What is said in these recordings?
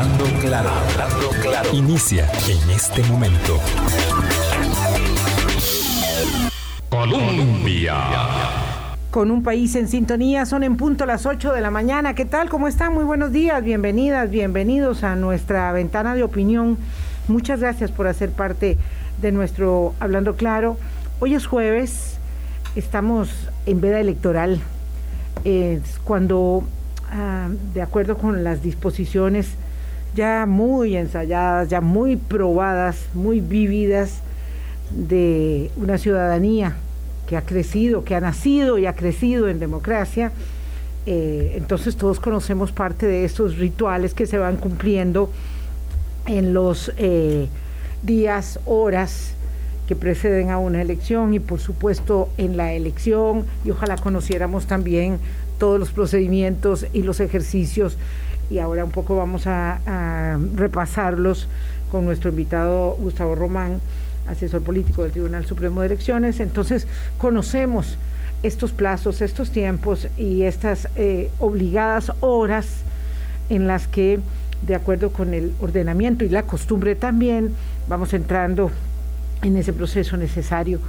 Hablando claro, hablando claro. Inicia en este momento. Colombia. Con un país en sintonía, son en punto las 8 de la mañana. ¿Qué tal? ¿Cómo están? Muy buenos días, bienvenidas, bienvenidos a nuestra ventana de opinión. Muchas gracias por hacer parte de nuestro Hablando Claro. Hoy es jueves, estamos en veda electoral. Es cuando, ah, de acuerdo con las disposiciones ya muy ensayadas, ya muy probadas, muy vividas, de una ciudadanía que ha crecido, que ha nacido y ha crecido en democracia, eh, entonces todos conocemos parte de estos rituales que se van cumpliendo en los eh, días, horas que preceden a una elección y por supuesto en la elección. Y ojalá conociéramos también todos los procedimientos y los ejercicios y ahora un poco vamos a, repasarlos con nuestro invitado Gustavo Román, asesor político del Tribunal Supremo de Elecciones. Entonces conocemos estos plazos, estos tiempos y estas eh, obligadas horas en las que, de acuerdo con el ordenamiento y la costumbre también, vamos entrando en ese proceso necesario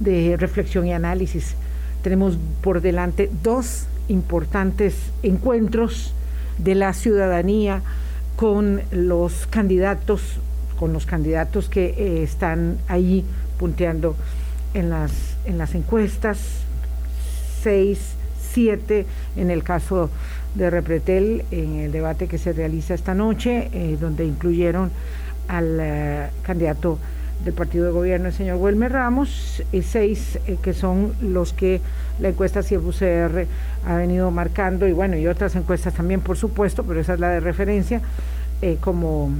de reflexión y análisis. Tenemos por delante dos importantes encuentros de la ciudadanía con los candidatos, con los candidatos que eh, están ahí punteando en las, en las encuestas, seis, siete en el caso de Repretel, en el debate que se realiza esta noche, eh, donde incluyeron al eh, candidato del partido de gobierno, el señor Wilmer Ramos, y seis eh, que son los que la encuesta CIEF-UCR ha venido marcando, y bueno, y otras encuestas también, por supuesto, pero esa es la de referencia, eh, como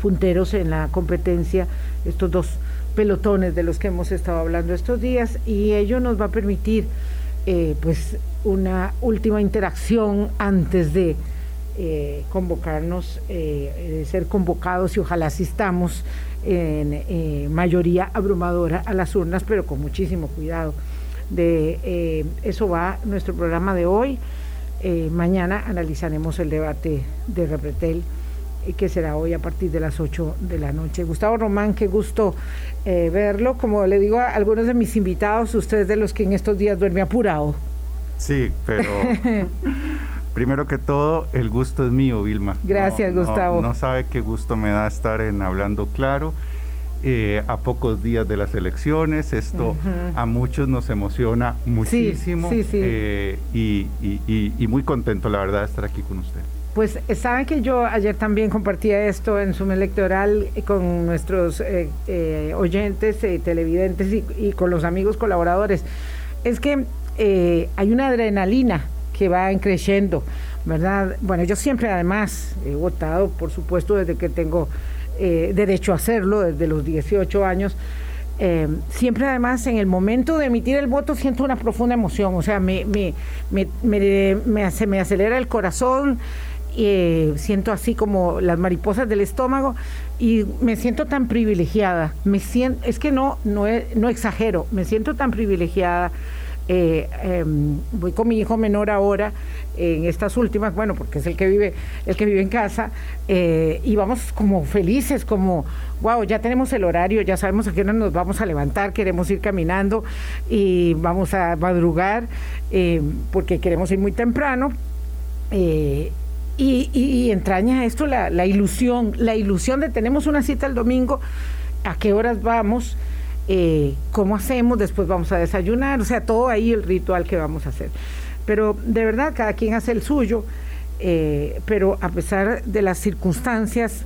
punteros en la competencia, estos dos pelotones de los que hemos estado hablando estos días, y ello nos va a permitir, eh, pues, una última interacción antes de eh, convocarnos, eh, ser convocados y ojalá asistamos en eh, mayoría abrumadora a las urnas, pero con muchísimo cuidado. De eso va nuestro programa de hoy. mañana analizaremos el debate de Repretel que será hoy a partir de las 8 de la noche. Gustavo Román, qué gusto verlo. Como le digo a algunos de mis invitados, ustedes de los que en estos días duerme apurado. Sí, pero Primero que todo, el gusto es mío, Vilma. Gracias, Gustavo. No, sabe qué gusto me da estar en Hablando Claro. Eh, a pocos días de las elecciones, esto a muchos nos emociona muchísimo sí, sí, eh, y, muy contento, la verdad, de estar aquí con usted. Pues eh, saben que yo ayer también compartía esto en Zoom Electoral con nuestros oyentes, televidentes y, con los amigos colaboradores. Es que hay una adrenalina que van creciendo, ¿verdad? Bueno, yo siempre además he votado, por supuesto, desde que tengo eh, derecho a hacerlo, desde los 18 años. Eh, siempre además en el momento de emitir el voto siento una profunda emoción, o sea, me, me, me, me, se me acelera el corazón, eh, siento así como las mariposas del estómago y me siento tan privilegiada, me siento, es que no, no, no exagero, me siento tan privilegiada eh, em, voy con mi hijo menor ahora en estas últimas, bueno, porque es el que vive, el que vive en casa, eh, y vamos como felices, como, wow, ya tenemos el horario, ya sabemos a qué hora nos vamos a levantar, queremos ir caminando y vamos a madrugar, eh, porque queremos ir muy temprano. Y, entraña esto la, la ilusión, la ilusión de tenemos una cita el domingo, a qué horas vamos, eh, cómo hacemos, después vamos a desayunar, o sea, todo ahí el ritual que vamos a hacer. Pero de verdad, cada quien hace el suyo, eh, pero a pesar de las circunstancias,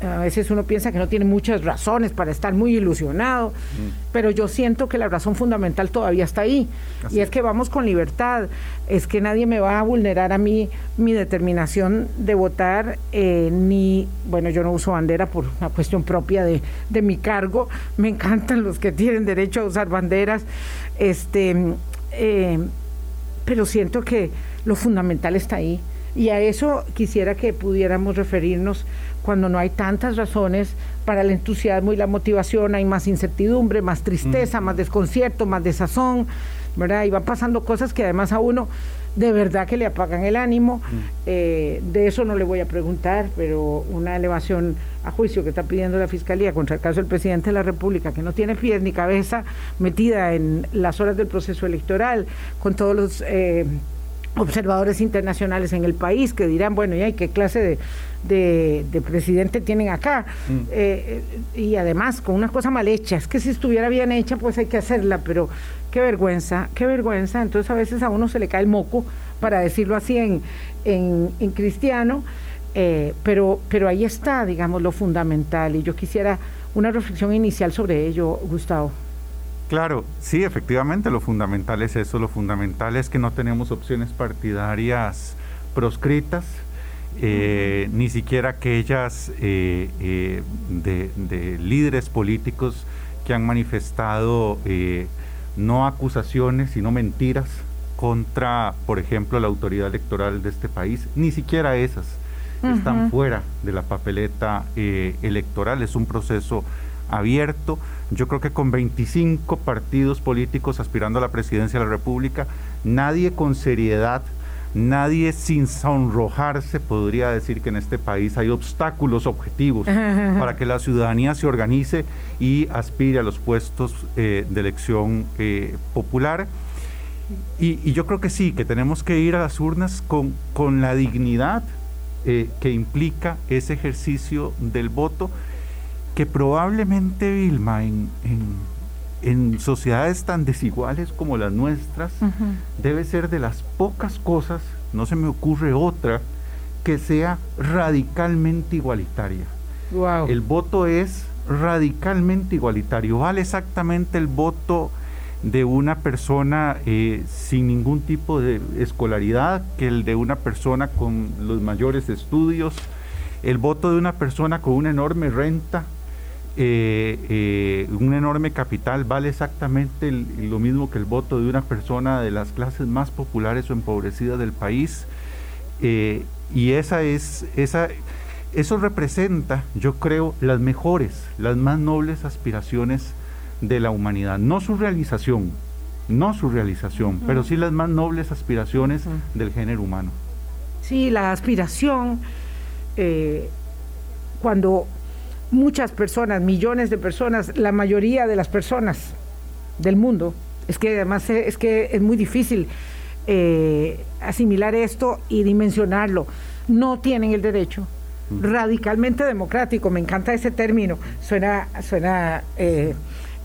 a veces uno piensa que no tiene muchas razones para estar muy ilusionado, mm. pero yo siento que la razón fundamental todavía está ahí. Y es que vamos con libertad, es que nadie me va a vulnerar a mí mi determinación de votar, eh, ni, bueno, yo no uso bandera por una cuestión propia de, de, mi cargo, me encantan los que tienen derecho a usar banderas, este, eh, pero siento que lo fundamental está ahí. Y a eso quisiera que pudiéramos referirnos cuando no hay tantas razones para el entusiasmo y la motivación, hay más incertidumbre, más tristeza, más desconcierto, más desazón, ¿verdad? Y van pasando cosas que además a uno de verdad que le apagan el ánimo. Mm. Eh, de eso no le voy a preguntar, pero una elevación a juicio que está pidiendo la Fiscalía contra el caso del presidente de la República, que no tiene pies ni cabeza, metida en las horas del proceso electoral, con todos los... Eh, observadores internacionales en el país que dirán, bueno, ¿y qué clase de, presidente tienen acá? Mm. Eh, y además, con una cosa mal hecha, es que si estuviera bien hecha, pues hay que hacerla, pero qué vergüenza, qué vergüenza. Entonces a veces a uno se le cae el moco, para decirlo así en, en, cristiano, eh, pero, pero ahí está, digamos, lo fundamental. Y yo quisiera una reflexión inicial sobre ello, Gustavo. Claro, sí, efectivamente, lo fundamental es eso, lo fundamental es que no tenemos opciones partidarias proscritas, eh, ni siquiera aquellas eh, eh, de, líderes políticos que han manifestado no acusaciones, sino mentiras contra, por ejemplo, la autoridad electoral de este país, ni siquiera esas están fuera de la papeleta electoral, es un proceso abierto. Yo creo que con 25 partidos políticos aspirando a la presidencia de la República, nadie con seriedad, nadie sin sonrojarse podría decir que en este país hay obstáculos objetivos para que la ciudadanía se organice y aspire a los puestos eh, de elección eh, popular. Y, yo creo que sí, que tenemos que ir a las urnas con, con la dignidad eh, que implica ese ejercicio del voto que probablemente, Vilma, en, en, sociedades tan desiguales como las nuestras, debe ser de las pocas cosas, no se me ocurre otra, que sea radicalmente igualitaria. El voto es radicalmente igualitario, vale exactamente el voto de una persona eh, sin ningún tipo de escolaridad que el de una persona con los mayores estudios, el voto de una persona con una enorme renta eh, eh, un enorme capital vale exactamente lo mismo que el voto de una persona de las clases más populares o empobrecidas del país. Eh, y esa es, esa, eso representa, yo creo, las mejores, las más nobles aspiraciones de la humanidad. No su realización, no su realización, pero sí las más nobles aspiraciones del género humano. Sí, la aspiración, cuando muchas personas, millones de personas, la mayoría de las personas del mundo. Es que además es que es muy difícil eh, asimilar esto y dimensionarlo. No tienen el derecho radicalmente democrático, me encanta ese término, suena, suena eh,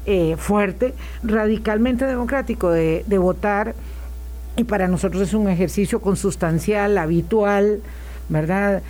eh, fuerte, radicalmente democrático de, de votar y para nosotros es un ejercicio consustancial, habitual, ¿verdad?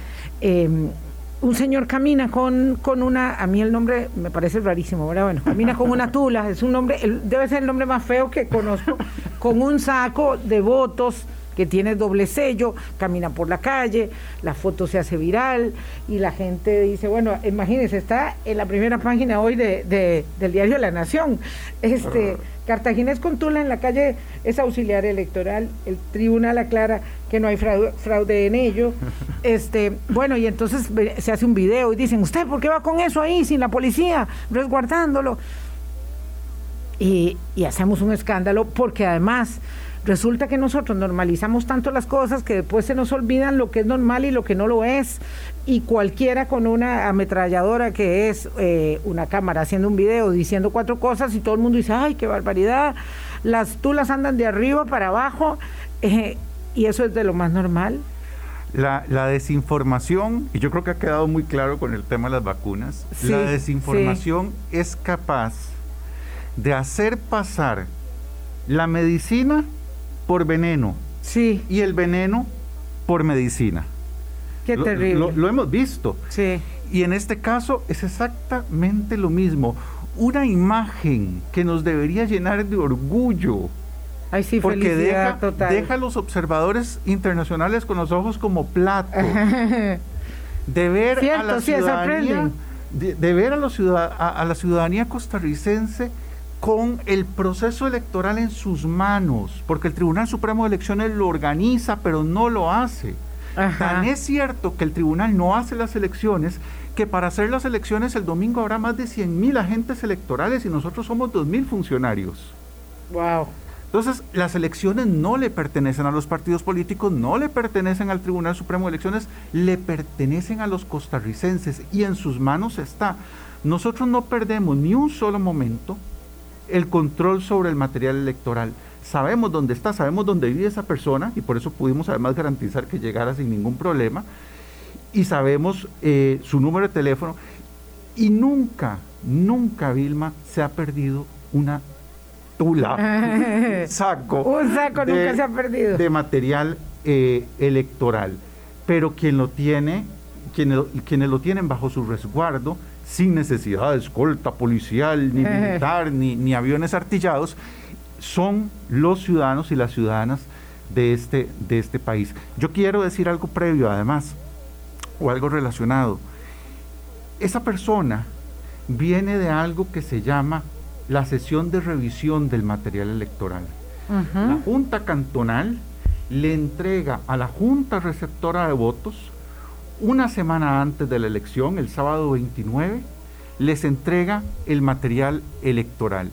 Un señor camina con, con una, a mí el nombre me parece rarísimo, ¿verdad? Bueno, camina con una tula, es un nombre, debe ser el nombre más feo que conozco, con un saco de votos que tiene doble sello, camina por la calle, la foto se hace viral y la gente dice, bueno, imagínense, está en la primera página hoy de, del diario La Nación. Este, Cartaginés con Tula en la calle es auxiliar electoral, el tribunal aclara que no hay fraude, en ello. Este, bueno, y entonces se hace un video y dicen, ¿usted por qué va con eso ahí sin la policía resguardándolo? Y, y hacemos un escándalo porque además Resulta que nosotros normalizamos tanto las cosas que después se nos olvidan lo que es normal y lo que no lo es. Y cualquiera con una ametralladora que es eh, una cámara haciendo un video diciendo cuatro cosas y todo el mundo dice, ay, qué barbaridad, las tulas andan de arriba para abajo eh, y eso es de lo más normal. La, desinformación, y yo creo que ha quedado muy claro con el tema de las vacunas, la desinformación es capaz de hacer pasar la medicina por veneno. Sí. Y el veneno por medicina. Qué terrible. Lo, hemos visto. Sí. Y en este caso es exactamente lo mismo. Una imagen que nos debería llenar de orgullo. Ay, sí, porque deja, deja a los observadores internacionales con los ojos como plato. de ver a la ciudadanía, de, ver a, los a la ciudadanía costarricense con el proceso electoral en sus manos, porque el Tribunal Supremo de Elecciones lo organiza, pero no lo hace. Tan es cierto que el tribunal no hace las elecciones, que para hacer las elecciones el domingo habrá más de 100 mil agentes electorales y nosotros somos 2 mil funcionarios. Wow. Entonces, las elecciones no le pertenecen a los partidos políticos, no le pertenecen al Tribunal Supremo de Elecciones, le pertenecen a los costarricenses y en sus manos está. Nosotros no perdemos ni un solo momento el control sobre el material electoral. Sabemos dónde está, sabemos dónde vive esa persona y por eso pudimos además garantizar que llegara sin ningún problema. Y sabemos eh, su número de teléfono. Y nunca, nunca, Vilma, se ha perdido una un saco. un saco de, nunca se ha perdido. De material eh, electoral. Pero quien lo tiene, quienes, quienes lo tienen bajo su resguardo, sin necesidad de escolta policial, ni militar, ni, ni aviones artillados, son los ciudadanos y las ciudadanas de este, de este país. Yo quiero decir algo previo, además, o algo relacionado. Esa persona viene de algo que se llama la sesión de revisión del material electoral. La Junta Cantonal le entrega a la Junta Receptora de Votos, una semana antes de la elección, el sábado 29, les entrega el material electoral.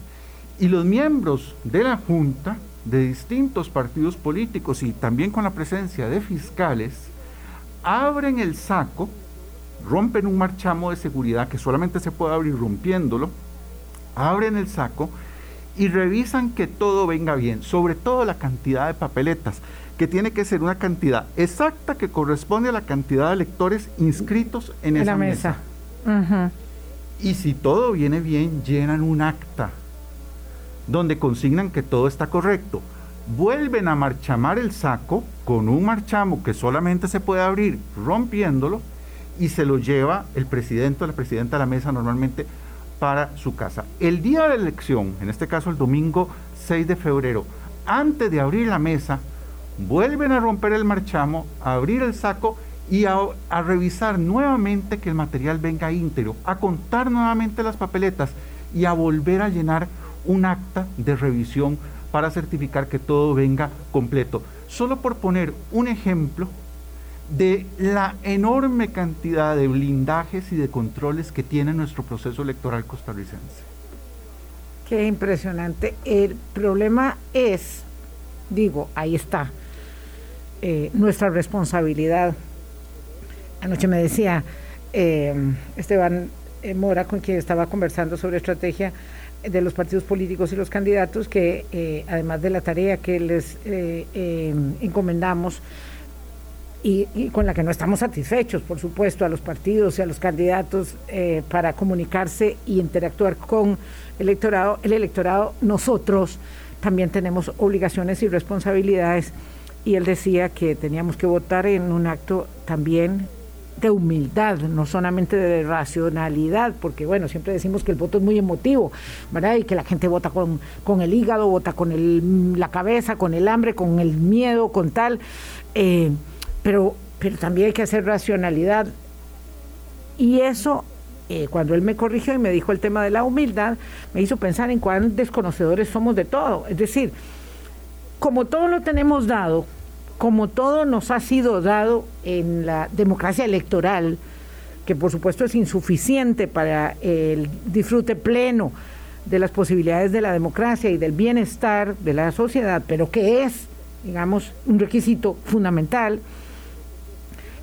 Y los miembros de la Junta, de distintos partidos políticos y también con la presencia de fiscales, abren el saco, rompen un marchamo de seguridad que solamente se puede abrir rompiéndolo, abren el saco y revisan que todo venga bien, sobre todo la cantidad de papeletas, que tiene que ser una cantidad exacta que corresponde a la cantidad de electores inscritos en, esa mesa. Y si todo viene bien, llenan un acta donde consignan que todo está correcto. Vuelven a marchamar el saco con un marchamo que solamente se puede abrir rompiéndolo y se lo lleva el presidente o la presidenta de la mesa normalmente para su casa. El día de la elección, en este caso el domingo 6 de febrero, antes de abrir la mesa, vuelven a romper el marchamo, a abrir el saco y a, revisar nuevamente que el material venga íntegro, a contar nuevamente las papeletas y a volver a llenar un acta de revisión para certificar que todo venga completo. Solo por poner un ejemplo de la enorme cantidad de blindajes y de controles que tiene nuestro proceso electoral costarricense. Qué impresionante. El problema es, digo, ahí está, eh, nuestra responsabilidad. Anoche me decía eh, Esteban eh, Mora, con quien estaba conversando sobre estrategia de los partidos políticos y los candidatos, que además de la tarea que les encomendamos, y, con la que no estamos satisfechos, por supuesto, a los partidos y a los candidatos para comunicarse y interactuar con el electorado. El electorado, nosotros también tenemos obligaciones y responsabilidades. Y él decía que teníamos que votar en un acto también de humildad, no solamente de racionalidad, porque bueno, siempre decimos que el voto es muy emotivo, ¿verdad? Y que la gente vota con, con el hígado, vota con el, la cabeza, con el hambre, con el miedo, con tal. Eh, pero, pero también hay que hacer racionalidad. Y eso, eh, cuando él me corrigió y me dijo el tema de la humildad, me hizo pensar en cuán desconocedores somos de todo. Es decir, como todo lo tenemos dado, como todo nos ha sido dado en la democracia electoral, que por supuesto es insuficiente para el disfrute pleno de las posibilidades de la democracia y del bienestar de la sociedad, pero que es, digamos, un requisito fundamental,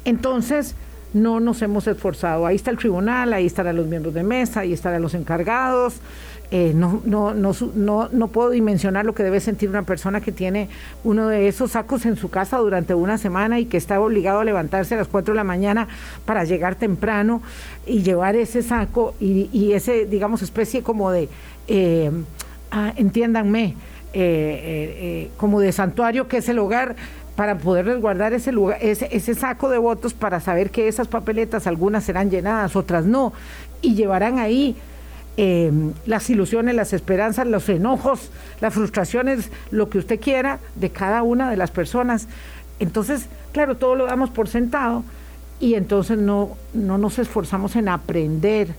entonces, no nos hemos esforzado. Ahí está el tribunal, ahí estarán los miembros de mesa, ahí estarán los encargados. Eh, no, no, no, no, no puedo dimensionar lo que debe sentir una persona que tiene uno de esos sacos en su casa durante una semana y que está obligado a levantarse a las 4 de la mañana para llegar temprano y llevar ese saco y, ese, digamos, especie como de, eh, ah, entiéndanme, eh, como de santuario que es el hogar para poder resguardar ese, lugar, ese, saco de votos para saber que esas papeletas, algunas serán llenadas, otras no, y llevarán ahí eh, las ilusiones, las esperanzas, los enojos, las frustraciones, lo que usted quiera de cada una de las personas. Entonces, claro, todo lo damos por sentado y entonces no, no nos esforzamos en aprender,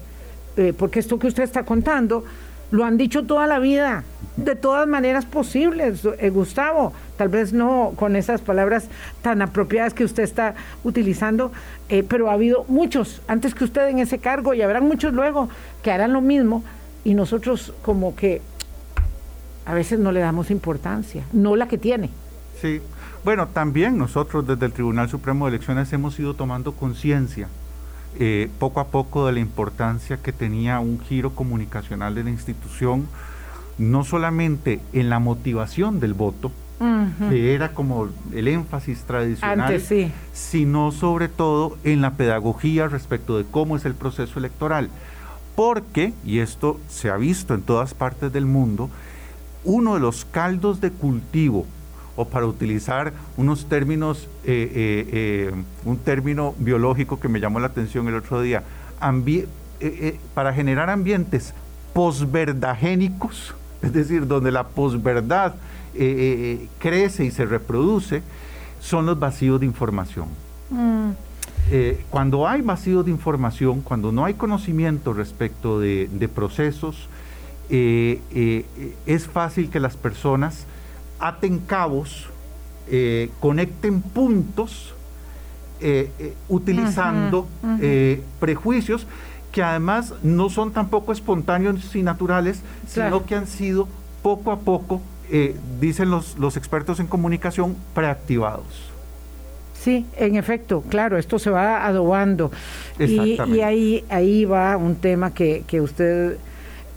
eh, porque esto que usted está contando lo han dicho toda la vida, de todas maneras posibles, eh, Gustavo, tal vez no con esas palabras tan apropiadas que usted está utilizando, eh, pero ha habido muchos antes que usted en ese cargo y habrán muchos luego que harán lo mismo y nosotros como que a veces no le damos importancia, no la que tiene. Sí, bueno, también nosotros desde el Tribunal Supremo de Elecciones hemos ido tomando conciencia eh, poco a poco de la importancia que tenía un giro comunicacional de la institución, no solamente en la motivación del voto, que era como el énfasis tradicional, sino sobre todo en la pedagogía respecto de cómo es el proceso electoral. Porque, y esto se ha visto en todas partes del mundo, uno de los caldos de cultivo, o para utilizar unos términos, eh, eh, eh, un término biológico que me llamó la atención el otro día, para generar ambientes posverdagénicos, es decir, donde la posverdad crece y se reproduce, son los vacíos de información. Mm. cuando hay vacíos de información, cuando no hay conocimiento respecto de procesos, eh, eh, es fácil que las personas aten cabos, eh, conecten puntos, utilizando prejuicios que además no son tampoco espontáneos y naturales, sino que han sido poco a poco, dicen los, los expertos en comunicación, preactivados. Sí, en efecto, claro, esto se va adobando. Y, y, ahí, ahí va un tema que, que usted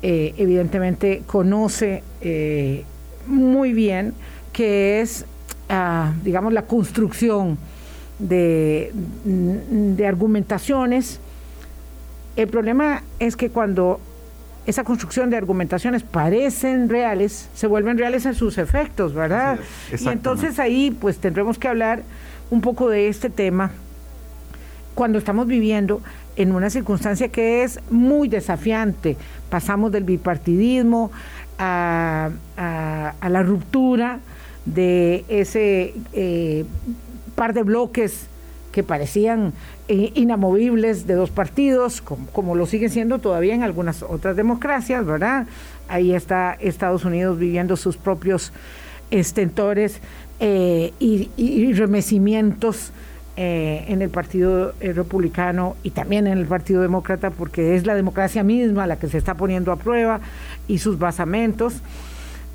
eh, evidentemente conoce eh, muy bien, que es, ah, digamos, la construcción de, de argumentaciones. El problema es que cuando esa construcción de argumentaciones parecen reales, se vuelven reales en sus efectos, ¿verdad? y entonces ahí pues tendremos que hablar un poco de este tema cuando estamos viviendo en una circunstancia que es muy desafiante. Pasamos del bipartidismo a, la ruptura de ese eh, par de bloques que parecían eh, inamovibles de dos partidos, como, lo siguen siendo todavía en algunas otras democracias, ¿verdad? Ahí está Estados Unidos viviendo sus propios estentores eh, y, y remecimientos eh, en el Partido eh, Republicano y también en el Partido Demócrata, porque es la democracia misma la que se está poniendo a prueba y sus basamentos,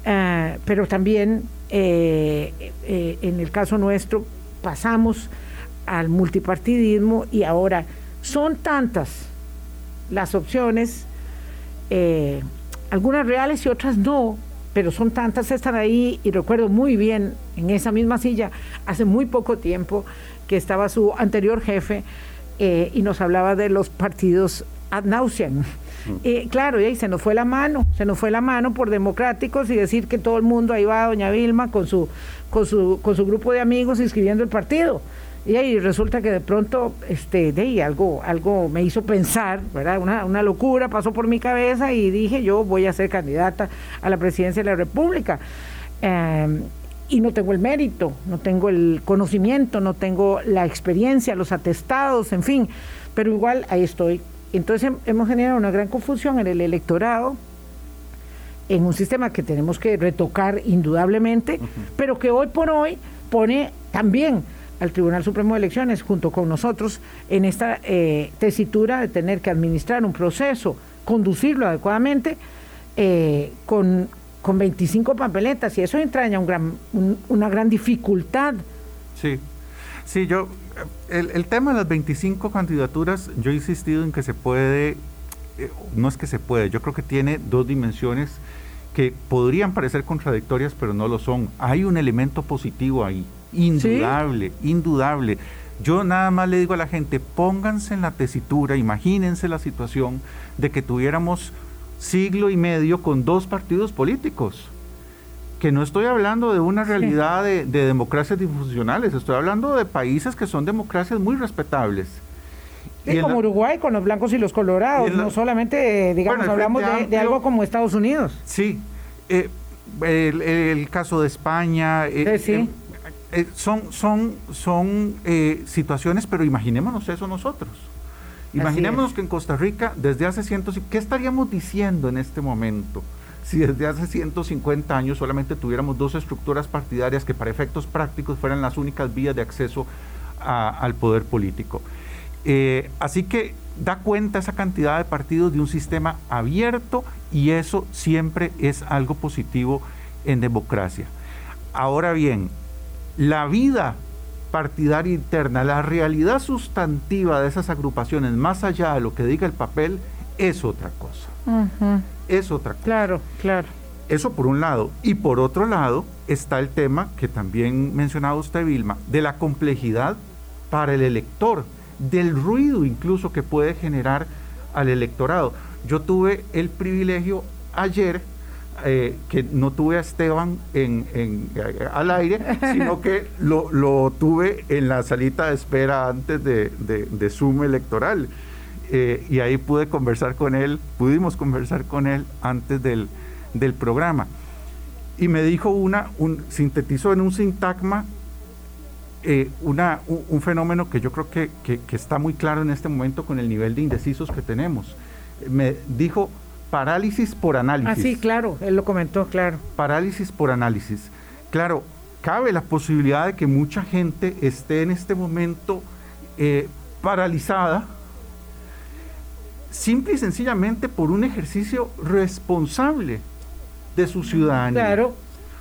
eh, pero también en el caso nuestro pasamos al multipartidismo y ahora son tantas las opciones, algunas reales y otras no, pero son tantas, están ahí y recuerdo muy bien en esa misma silla hace muy poco tiempo que estaba su anterior jefe eh, y nos hablaba de los partidos ad nauseam. Mm. Eh, claro, y se nos fue la mano, se nos fue la mano por democráticos y decir que todo el mundo ahí va a doña Vilma con su, con su, con su grupo de amigos inscribiendo el partido. Y ahí resulta que de pronto este, de ahí algo, algo me hizo pensar, ¿verdad? Una, una locura pasó por mi cabeza y dije yo voy a ser candidata a la presidencia de la República. Em, y no tengo el mérito, no tengo el conocimiento, no tengo la experiencia, los atestados, en fin, pero igual ahí estoy. Entonces hemos generado una gran confusión en el electorado, en un sistema que tenemos que retocar indudablemente, pero que hoy por hoy pone también al Tribunal Supremo de Elecciones junto con nosotros en esta eh, tesitura de tener que administrar un proceso, conducirlo adecuadamente, eh, con, con 25 papeletas y eso entraña un gran, una gran dificultad. Sí, sí, yo, el, el, tema de las 25 candidaturas, yo he insistido en que se puede, eh, no es que se puede, yo creo que tiene dos dimensiones que podrían parecer contradictorias, pero no lo son. Hay un elemento positivo ahí, indudable, indudable. Yo nada más le digo a la gente, pónganse en la tesitura, imagínense la situación de que tuviéramos siglo y medio con dos partidos políticos. Que no estoy hablando de una realidad de, democracias disfuncionales, estoy hablando de países que son democracias muy respetables. y como Uruguay con los blancos y los colorados, no solamente, digamos, hablamos de, algo como Estados Unidos. Sí, eh, el, caso de España, eh, eh, son, son, son situaciones, pero imaginémonos eso nosotros. Imaginémonos que en Costa Rica, desde hace 150, ¿qué estaríamos diciendo en este momento? Si desde hace 150 años solamente tuviéramos dos estructuras partidarias que para efectos prácticos fueran las únicas vías de acceso al poder político. Eh, así que da cuenta esa cantidad de partidos de un sistema abierto y eso siempre es algo positivo en democracia. Ahora bien, la vida partidaria interna, la realidad sustantiva de esas agrupaciones, más allá de lo que diga el papel, es otra cosa. Es otra cosa. Claro, claro. Eso por un lado. Y por otro lado está el tema que también mencionaba usted, Vilma, de la complejidad para el elector, del ruido incluso que puede generar al electorado. Yo tuve el privilegio ayer eh, que no tuve a Esteban en, eh, al aire, sino que lo, tuve en la salita de espera antes de, de, Zoom electoral. Eh, y ahí pude conversar con él, pudimos conversar con él antes del, programa. Y me dijo una, un, sintetizó en un sintagma una, un, fenómeno que yo creo que, que está muy claro en este momento con el nivel de indecisos que tenemos. Me dijo, parálisis por análisis. Ah, sí, claro, él lo comentó, claro. Parálisis por análisis. Claro, cabe la posibilidad de que mucha gente esté en este momento eh, paralizada, simple y sencillamente por un ejercicio responsable de su ciudadanía. Claro.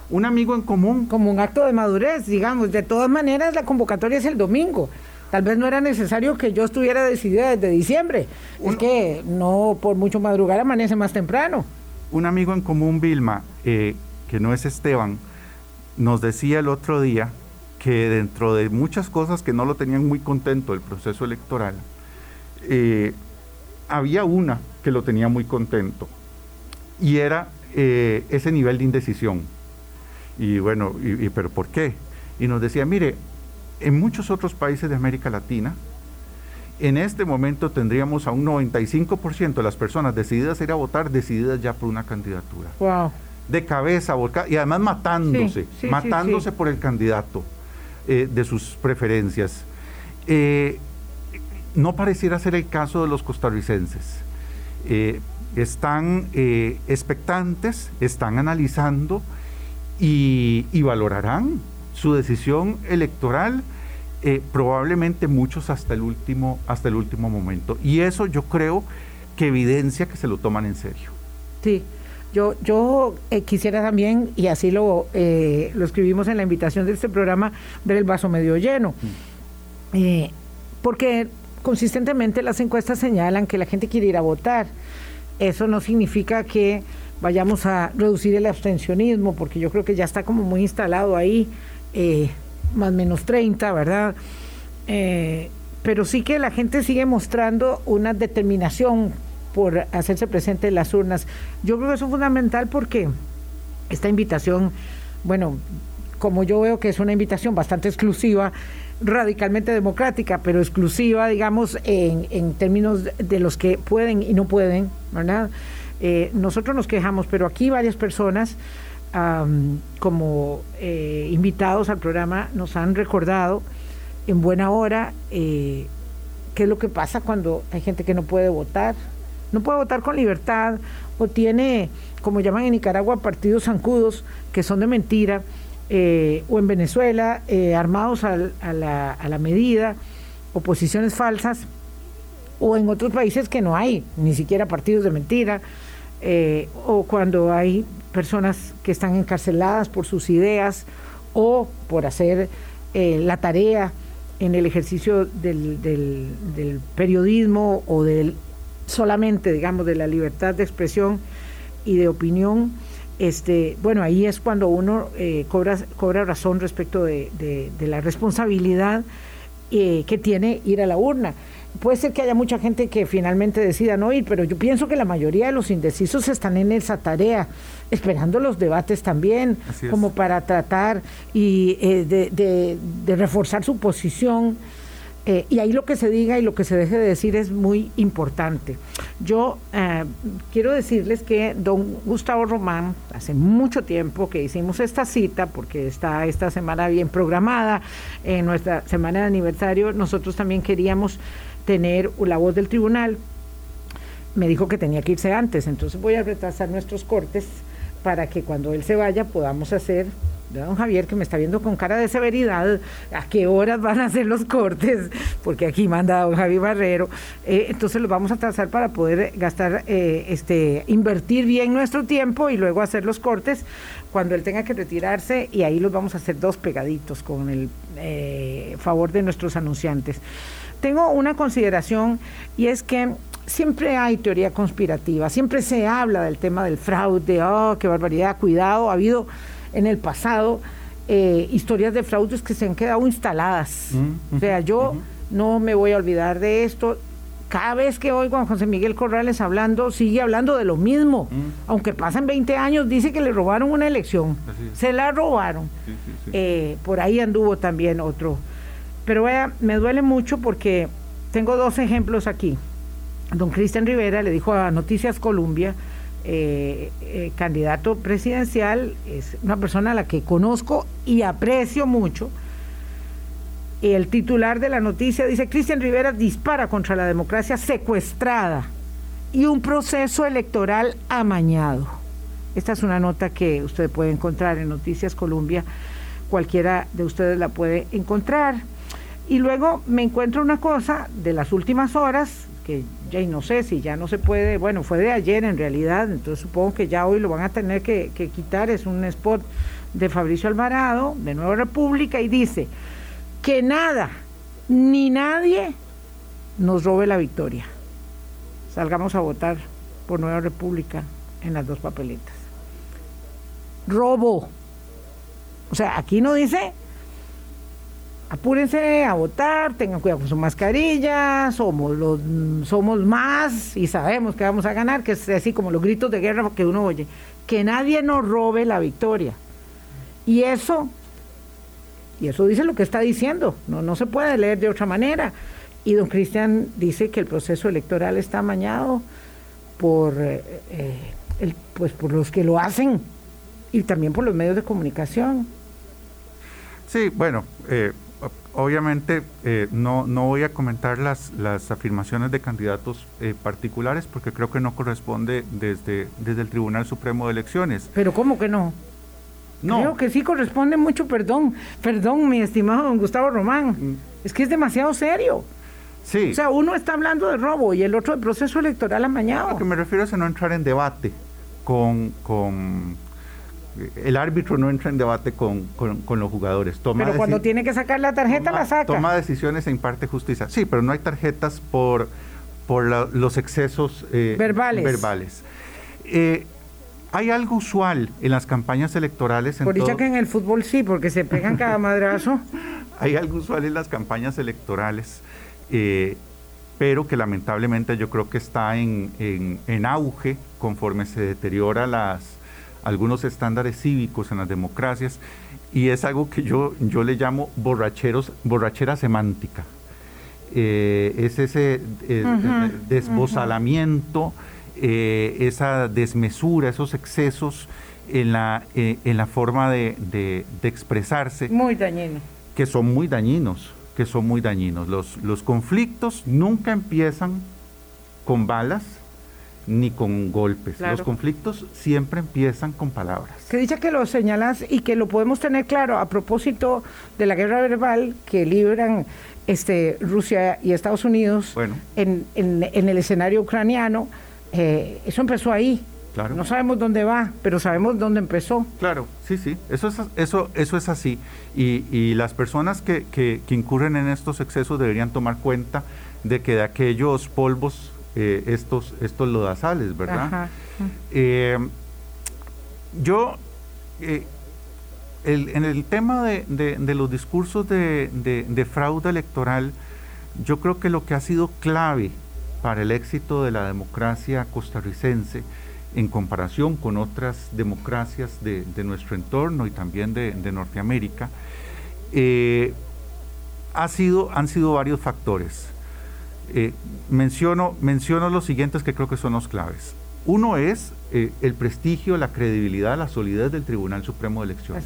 Un amigo en común. Como un acto de madurez, digamos. De todas maneras, la convocatoria es el domingo. Tal vez no era necesario que yo estuviera decidida desde diciembre. es que no por mucho madrugar amanece más temprano. Un amigo en común, Vilma, eh, que no es Esteban, nos decía el otro día que dentro de muchas cosas que no lo tenían muy contento del proceso electoral, eh, había una que lo tenía muy contento y era eh, ese nivel de indecisión. Y bueno, y, pero ¿por qué? Y nos decía, mire, en muchos otros países de América Latina, en este momento tendríamos a un 95% de las personas decididas a ir a votar, decididas ya por una candidatura. Wow. De cabeza, y además matándose, matándose por el candidato eh, de sus preferencias. Eh, no pareciera ser el caso de los costarricenses. Eh, están expectantes, están analizando y, y valorarán su decisión electoral, eh, probablemente muchos hasta el, último, hasta el último momento. Y eso yo creo que evidencia que se lo toman en serio. Sí. Yo, yo eh, quisiera también, y así lo, eh, lo escribimos en la invitación de este programa, ver el vaso medio lleno. Mm. porque consistentemente las encuestas señalan que la gente quiere ir a votar. Eso no significa que vayamos a reducir el abstencionismo, porque yo creo que ya está como muy instalado ahí eh, más menos 30, ¿verdad? Eh, pero sí que la gente sigue mostrando una determinación por hacerse presente en las urnas. Yo creo que eso es fundamental porque esta invitación, bueno, como yo veo que es una invitación bastante exclusiva, radicalmente democrática, pero exclusiva, digamos, en, términos de los que pueden y no pueden, ¿verdad? Eh, nosotros nos quejamos, pero aquí varias personas como eh, invitados al programa nos han recordado en buena hora eh, qué es lo que pasa cuando hay gente que no puede votar, no puede votar con libertad o tiene, como llaman en Nicaragua, partidos zancudos que son de mentira, eh, o en Venezuela, armados a, la, a la medida, oposiciones falsas, o en otros países que no hay ni siquiera partidos de mentira, o cuando hay personas que están encarceladas por sus ideas o por hacer eh, la tarea en el ejercicio del, del, periodismo o del solamente, digamos, de la libertad de expresión y de opinión, este, bueno, ahí es cuando uno eh, cobra, cobra razón respecto de, de la responsabilidad eh, que tiene ir a la urna puede ser que haya mucha gente que finalmente decida no ir, pero yo pienso que la mayoría de los indecisos están en esa tarea, esperando los debates también, como para tratar y eh, de, reforzar su posición. Eh, y ahí lo que se diga y lo que se deje de decir es muy importante. Yo eh, quiero decirles que don Gustavo Román, hace mucho tiempo que hicimos esta cita, porque está esta semana bien programada, en nuestra semana de aniversario, nosotros también queríamos tener la voz del tribunal. Me dijo que tenía que irse antes, entonces voy a retrasar nuestros cortes para que cuando él se vaya podamos hacer don Javier, que me está viendo con cara de severidad, a qué horas van a hacer los cortes, porque aquí manda don Javier Barrero, eh, entonces los vamos a trazar para poder gastar, eh, este, invertir bien nuestro tiempo y luego hacer los cortes cuando él tenga que retirarse y ahí los vamos a hacer dos pegaditos con el eh, favor de nuestros anunciantes. Tengo una consideración y es que siempre hay teoría conspirativa, siempre se habla del tema del fraude, oh, qué barbaridad, cuidado, ha habido en el pasado eh, historias de fraudes que se han quedado instaladas. Mm, o sea, yo no me voy a olvidar de esto. Cada vez que oigo a José Miguel Corrales hablando, sigue hablando de lo mismo. Mm. Aunque pasen 20 años, dice que le robaron una elección. Se la robaron. Eh, por ahí anduvo también otro. Pero me duele mucho porque tengo dos ejemplos aquí. Don Cristian Rivera le dijo a Noticias Colombia eh, eh, candidato presidencial, es una persona a la que conozco y aprecio mucho. El titular de la noticia dice, Cristian Rivera dispara contra la democracia secuestrada y un proceso electoral amañado. Esta es una nota que usted puede encontrar en Noticias Colombia, cualquiera de ustedes la puede encontrar. Y luego me encuentro una cosa de las últimas horas, que ya no sé si ya no se puede, bueno, fue de ayer en realidad, entonces supongo que ya hoy lo van a tener que, quitar, es un spot de Fabricio Alvarado, de Nueva República, y dice que nada, ni nadie nos robe la victoria. Salgamos a votar por Nueva República en las dos papeletas. Robo. O sea, aquí no dice apúrense a votar, tengan cuidado con su mascarilla, somos los somos más y sabemos que vamos a ganar, que es así como los gritos de guerra que uno oye, que nadie nos robe la victoria. Y eso y eso dice lo que está diciendo, no no se puede leer de otra manera. Y don Cristian dice que el proceso electoral está amañado por eh, eh, el, pues por los que lo hacen y también por los medios de comunicación. Sí, bueno, eh, obviamente eh, no, no voy a comentar las, las afirmaciones de candidatos eh, particulares porque creo que no corresponde desde, desde el Tribunal Supremo de Elecciones. Pero ¿cómo que no? No. Creo que sí corresponde mucho, perdón, perdón, mi estimado don Gustavo Román. Mm. Es que es demasiado serio. Sí. O sea, uno está hablando de robo y el otro de proceso electoral amañado. Lo que me refiero es a no entrar en debate con, con el árbitro no entra en debate con, los jugadores. Toma pero cuando tiene que sacar la tarjeta, la saca. Toma decisiones e imparte justicia. Sí, pero no hay tarjetas por, por los excesos eh, verbales. verbales. Eh, hay algo usual en las campañas electorales. por dicha que en el fútbol sí, porque se pegan cada madrazo. hay algo usual en las campañas electorales, eh, pero que lamentablemente yo creo que está en, en auge conforme se deteriora las algunos estándares cívicos en las democracias y es algo que yo, yo le llamo borracheros, borrachera semántica. Eh, es ese eh, desbozalamiento, eh, esa desmesura, esos excesos en la, en la forma de, de, expresarse. Muy dañinos. Que son muy dañinos, que son muy dañinos. Los, los conflictos nunca empiezan con balas, ni con golpes. Los conflictos siempre empiezan con palabras. Que dicha que lo señalas y que lo podemos tener claro a propósito de la guerra verbal que libran este, Rusia y Estados Unidos en, el escenario ucraniano. Eh, eso empezó ahí. Claro. No sabemos dónde va, pero sabemos dónde empezó. Claro, sí, sí, eso es, eso, eso es así. Y, las personas que, que incurren en estos excesos deberían tomar cuenta de que de aquellos polvos eh, estos, estos lodazales, ¿verdad? Eh, yo, eh, en el tema de, los discursos de, fraude electoral, yo creo que lo que ha sido clave para el éxito de la democracia costarricense en comparación con otras democracias de, nuestro entorno y también de, Norteamérica, ha sido, han sido varios factores. Eh, menciono, menciono los siguientes que creo que son los claves. Uno es eh, el prestigio, la credibilidad, la solidez del Tribunal Supremo de Elecciones.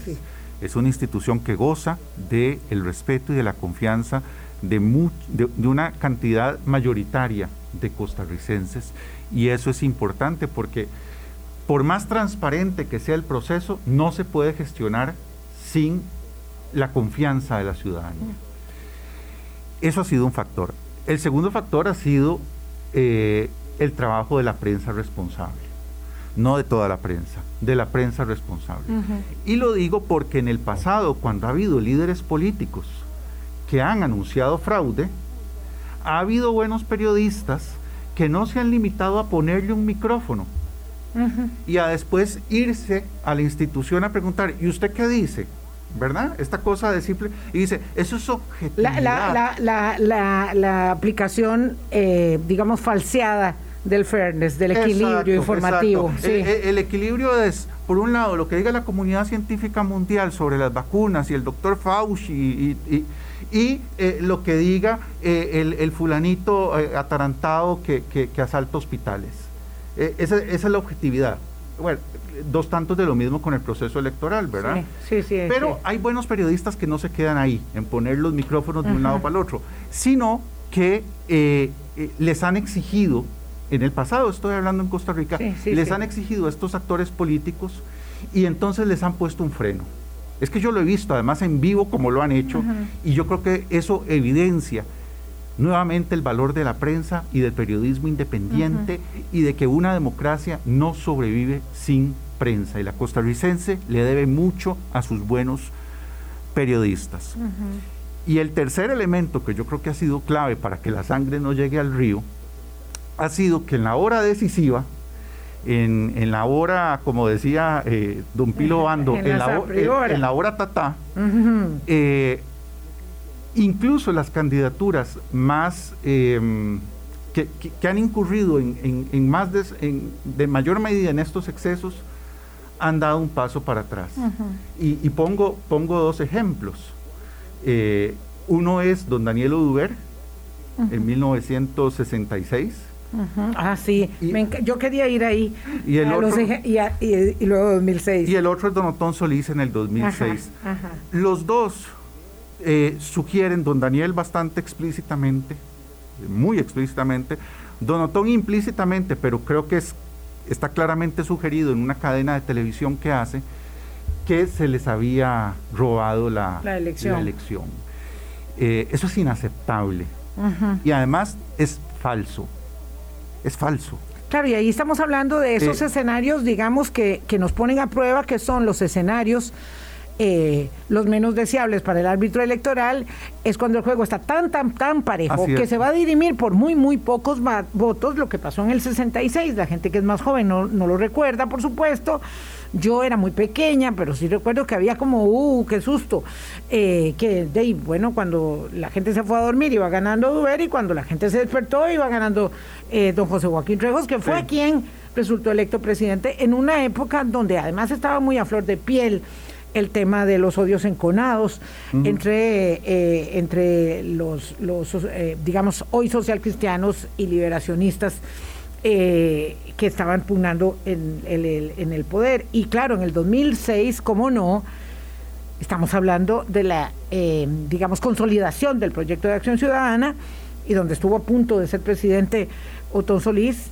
Es una institución que goza del el respeto y de la confianza de, de, una cantidad mayoritaria de costarricenses y eso es importante porque por más transparente que sea el proceso, no se puede gestionar sin la confianza de la ciudadanía. Eso ha sido un factor. El segundo factor ha sido eh, el trabajo de la prensa responsable, no de toda la prensa, de la prensa responsable. Y lo digo porque en el pasado, cuando ha habido líderes políticos que han anunciado fraude, ha habido buenos periodistas que no se han limitado a ponerle un micrófono y a después irse a la institución a preguntar, ¿y usted qué dice? ¿Verdad? Esta cosa de simple... Y dice, eso es objetividad. La, la, la, la aplicación, eh, digamos, falseada del fairness, del equilibrio informativo. El, equilibrio es, por un lado, lo que diga la comunidad científica mundial sobre las vacunas y el doctor Fauci y, y, eh, lo que diga eh, el, fulanito atarantado que, que, asalta hospitales. esa, esa es la objetividad. Bueno, dos tantos de lo mismo con el proceso electoral, ¿verdad? Sí, sí, Pero hay buenos periodistas que no se quedan ahí, en poner los micrófonos de un lado para el otro, sino que eh, eh, les han exigido, en el pasado estoy hablando en Costa Rica, les han exigido a estos actores políticos y entonces les han puesto un freno. Es que yo lo he visto, además en vivo, como lo han hecho, y yo creo que eso evidencia nuevamente el valor de la prensa y del periodismo independiente y de que una democracia no sobrevive sin prensa. Y la costarricense le debe mucho a sus buenos periodistas. Y el tercer elemento que yo creo que ha sido clave para que la sangre no llegue al río ha sido que en la hora decisiva, en, la hora, como decía eh, don Pilo Bando, en, la, hora tatá, eh, incluso las candidaturas más em, que, han incurrido en, más de mayor medida en estos excesos han dado un paso para atrás. y, pongo, pongo dos ejemplos. Eh, uno es don Daniel Oduber, en 1966. Ah, sí, yo quería ir ahí. Y, el otro, y, luego 2006. Y el otro es don Otón Solís en el 2006. Los dos eh, sugieren, don Daniel bastante explícitamente, muy explícitamente, don Otón implícitamente, pero creo que es está claramente sugerido en una cadena de televisión que hace que se les había robado la, elección. Eh, eso es inaceptable. Y además es falso. Es falso. Claro, y ahí estamos hablando de esos eh, escenarios, digamos, que, que nos ponen a prueba, que son los escenarios eh, los menos deseables para el árbitro electoral es cuando el juego está tan, tan, tan parejo que se va a dirimir por muy, muy pocos votos, lo que pasó en el 66. La gente que es más joven no, lo recuerda, por supuesto. Yo era muy pequeña, pero sí recuerdo que había como, uh, qué susto. Eh, que, de, bueno, cuando la gente se fue a dormir iba ganando Duber y cuando la gente se despertó iba ganando eh, don José Joaquín Rejos, que fue quien resultó electo presidente en una época donde además estaba muy a flor de piel el tema de los odios enconados entre, eh, entre los, los eh, digamos, hoy socialcristianos y liberacionistas eh, que estaban pugnando en, el, en el poder. Y claro, en el 2006, como no, estamos hablando de la, digamos, consolidación del proyecto de acción ciudadana y donde estuvo a punto de ser presidente Otón Solís,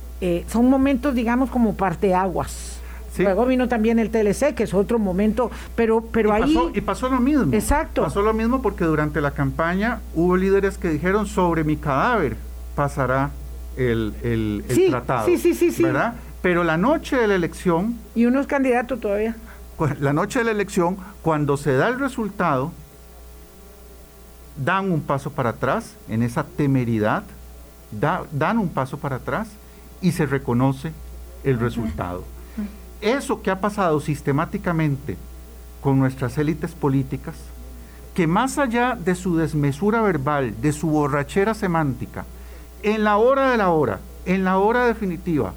son momentos, digamos, como parteaguas Luego vino también el TLC, que es otro momento, pero, pero y ahí... Pasó, y pasó lo mismo. Exacto. Pasó lo mismo porque durante la campaña hubo líderes que dijeron sobre mi cadáver pasará el, el, tratado. Sí, sí, sí, sí. ¿Verdad? Pero la noche de la elección... Y unos candidatos todavía. La noche de la elección, cuando se da el resultado, dan un paso para atrás en esa temeridad, dan un paso para atrás y se reconoce el resultado eso que ha pasado sistemáticamente con nuestras élites políticas, que más allá de su desmesura verbal, de su borrachera semántica, en la hora de la hora, en la hora definitiva,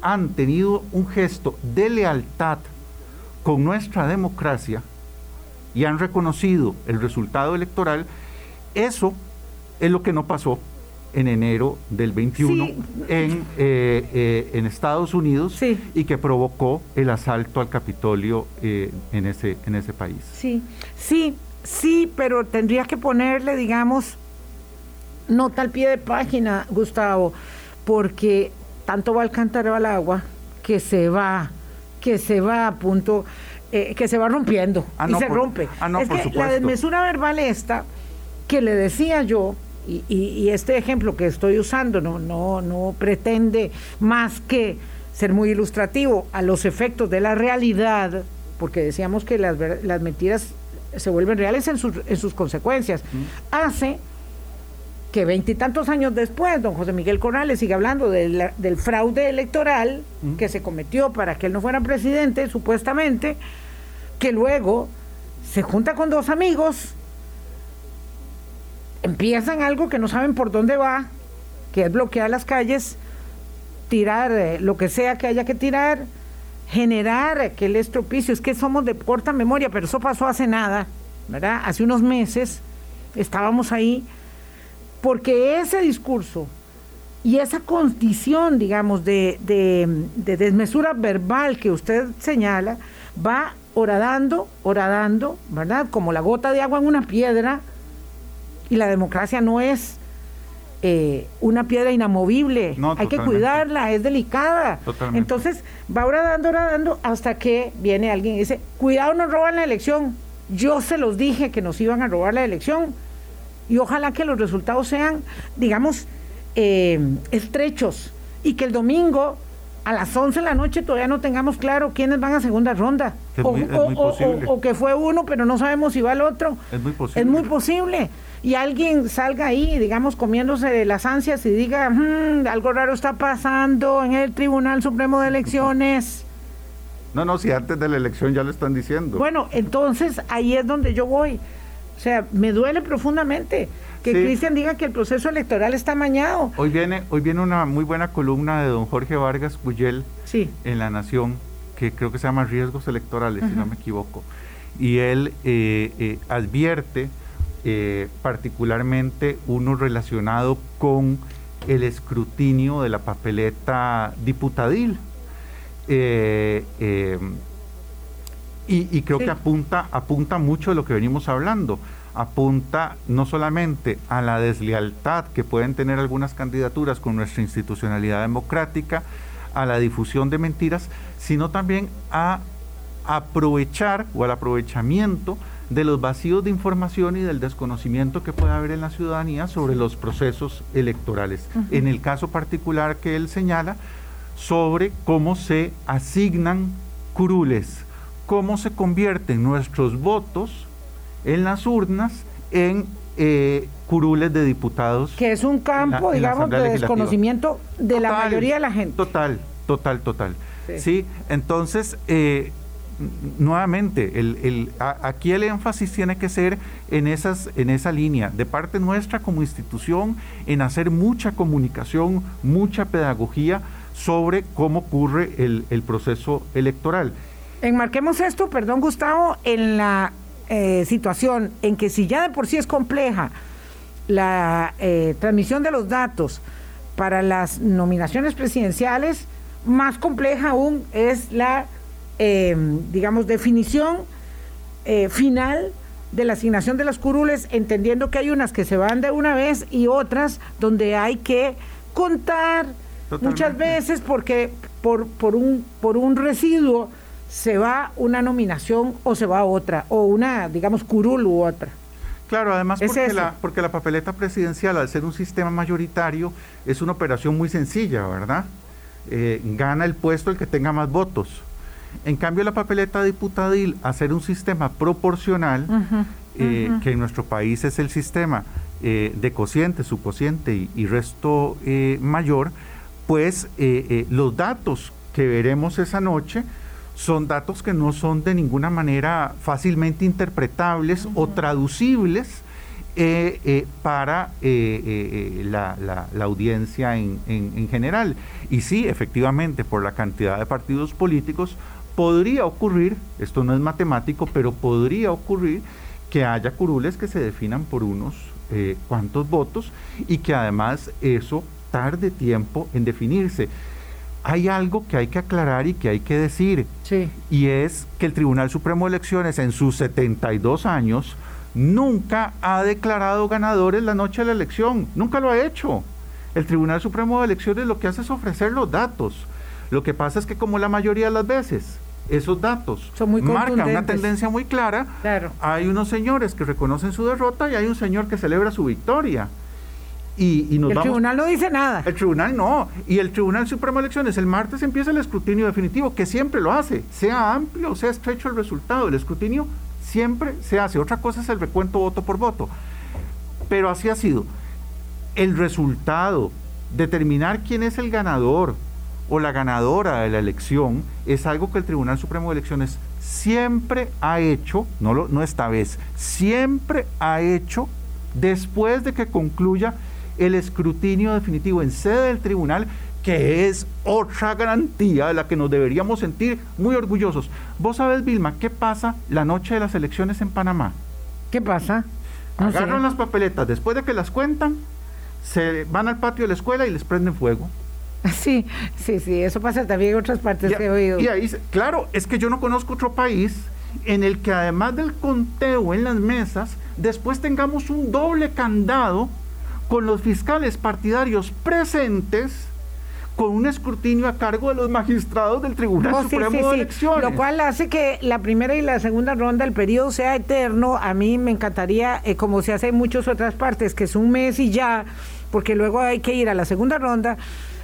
han tenido un gesto de lealtad con nuestra democracia y han reconocido el resultado electoral, eso es lo que no pasó en enero del 21 en, eh, eh, en Estados Unidos y que provocó el asalto al Capitolio eh, en, ese, en ese país. Sí, sí, sí, pero tendría que ponerle, digamos, nota al pie de página, Gustavo, porque tanto va el cántaro al agua que se va, que se va a punto que se va rompiendo ah, y se rompe. Ah, es que la desmesura verbal esta que le decía yo, y, este ejemplo que estoy usando no, no, no pretende más que ser muy ilustrativo a los efectos de la realidad, porque decíamos que las, las mentiras se vuelven reales en sus, en sus consecuencias, hace que veintitantos años después, don José Miguel Corrales sigue hablando del fraude electoral que se cometió para que él no fuera presidente, supuestamente, que luego se junta con dos amigos, empiezan algo que no saben por dónde va, que es bloquear las calles, tirar eh, lo que sea que haya que tirar, generar aquel estropicio. Es que somos de corta memoria, pero eso pasó hace nada, ¿verdad? Hace unos meses estábamos ahí porque ese discurso y esa condición, digamos, de, desmesura verbal que usted señala, va horadando, horadando, ¿verdad? Como la gota de agua en una piedra, y la democracia no es eh, una piedra inamovible, hay que cuidarla, es delicada. Entonces va horadando, horadando, hasta que viene alguien y dice, cuidado, nos roban la elección. Yo se los dije que nos iban a robar la elección y ojalá que los resultados sean, digamos, eh, estrechos y que el domingo a las 11 de la noche todavía no tengamos claro quiénes van a segunda ronda. o, que fue uno, pero no sabemos si va el otro. Es muy posible. Es muy posible. Y alguien salga ahí, digamos, comiéndose las ansias y diga, hmm, algo raro está pasando en el Tribunal Supremo de Elecciones. No, no, si antes de la elección ya lo están diciendo. Bueno, entonces ahí es donde yo voy. O sea, me duele profundamente que Cristian diga que el proceso electoral está mañado. Hoy viene, hoy viene una muy buena columna de don Jorge Vargas Cuyel en La Nación, que creo que se llama Riesgos Electorales, si no me equivoco. Y él eh, eh, advierte eh, particularmente uno relacionado con el escrutinio de la papeleta diputadil. Y, creo que apunta, apunta mucho de lo que venimos hablando. Apunta no solamente a la deslealtad que pueden tener algunas candidaturas con nuestra institucionalidad democrática, a la difusión de mentiras, sino también a aprovechar o al aprovechamiento de los vacíos de información y del desconocimiento que puede haber en la ciudadanía sobre los procesos electorales. En el caso particular que él señala, sobre cómo se asignan curules cómo se convierten nuestros votos en las urnas en eh, curules de diputados. Que es un campo, digamos, de desconocimiento de la mayoría de la gente. Total, total, total. Sí, entonces, eh, nuevamente, el, aquí el énfasis tiene que ser en, esas, en esa línea, de parte nuestra como institución, en hacer mucha comunicación, mucha pedagogía sobre cómo ocurre el, el proceso electoral. Enmarquemos esto, perdón Gustavo, en la eh, situación en que si ya de por sí es compleja la eh, transmisión de los datos para las nominaciones presidenciales, más compleja aún es la, eh, digamos, definición final de la asignación de las curules, entendiendo que hay unas que se van de una vez y otras donde hay que contar muchas veces porque por, por, un, por un residuo se va una nominación o se va otra, o una, digamos, curul u otra. Claro, además porque la, porque la papeleta presidencial, al ser un sistema mayoritario, es una operación muy sencilla, ¿verdad? Eh, gana el puesto el que tenga más votos. En cambio, la papeleta diputadil, ser un sistema proporcional, eh, que en nuestro país es el sistema eh, de cociente, subcociente y, y resto mayor, pues los datos que veremos esa noche son datos que no son de ninguna manera fácilmente interpretables o traducibles eh, eh, para eh, la, audiencia en, en, general. Y sí, efectivamente, por la cantidad de partidos políticos, podría ocurrir, esto no es matemático, pero podría ocurrir que haya curules que se definan por unos cuantos votos y que además eso tarde tiempo en definirse hay algo que hay que aclarar y que hay que decir. Y es que el Tribunal Supremo de Elecciones en sus 72 años nunca ha declarado ganadores la noche de la elección. Nunca lo ha hecho. El Tribunal Supremo de Elecciones lo que hace es ofrecer los datos. Lo que pasa es que como la mayoría de las veces esos datos Son muy marcan una tendencia muy clara. Hay unos señores que reconocen su derrota y hay un señor que celebra su victoria. Y, el tribunal no dice nada. El tribunal no. Y el Tribunal Supremo de Elecciones, el martes empieza el escrutinio definitivo, que siempre lo hace, sea amplio o sea estrecho el resultado. El escrutinio siempre se hace. Otra cosa es el recuento voto por voto. Pero así ha sido. El resultado, determinar quién es el ganador o la ganadora de la elección, es algo que el Tribunal Supremo de Elecciones siempre ha hecho, no, lo, no esta vez, siempre ha hecho después de que concluya el escrutinio definitivo en sede del tribunal, que es otra garantía de la que nos deberíamos sentir muy orgullosos. Vos sabés, Vilma, ¿qué pasa la noche de las elecciones en Panamá? ¿Qué pasa? Agarran las papeletas, después de que las cuentan, se van al patio de la escuela y les prenden fuego. Sí, sí, sí, eso pasa también en otras partes que he oído. Y ahí, claro, es que yo no conozco otro país en el que además del conteo en las mesas, después tengamos un doble candado con los fiscales partidarios presentes con un escrutinio a cargo de los magistrados del Tribunal oh, Supremo de Elecciones. Lo cual hace que la primera y la segunda ronda, el periodo sea eterno. A mí me encantaría, eh, como se hace en muchas otras partes, que es un mes y ya, porque luego hay que ir a la segunda ronda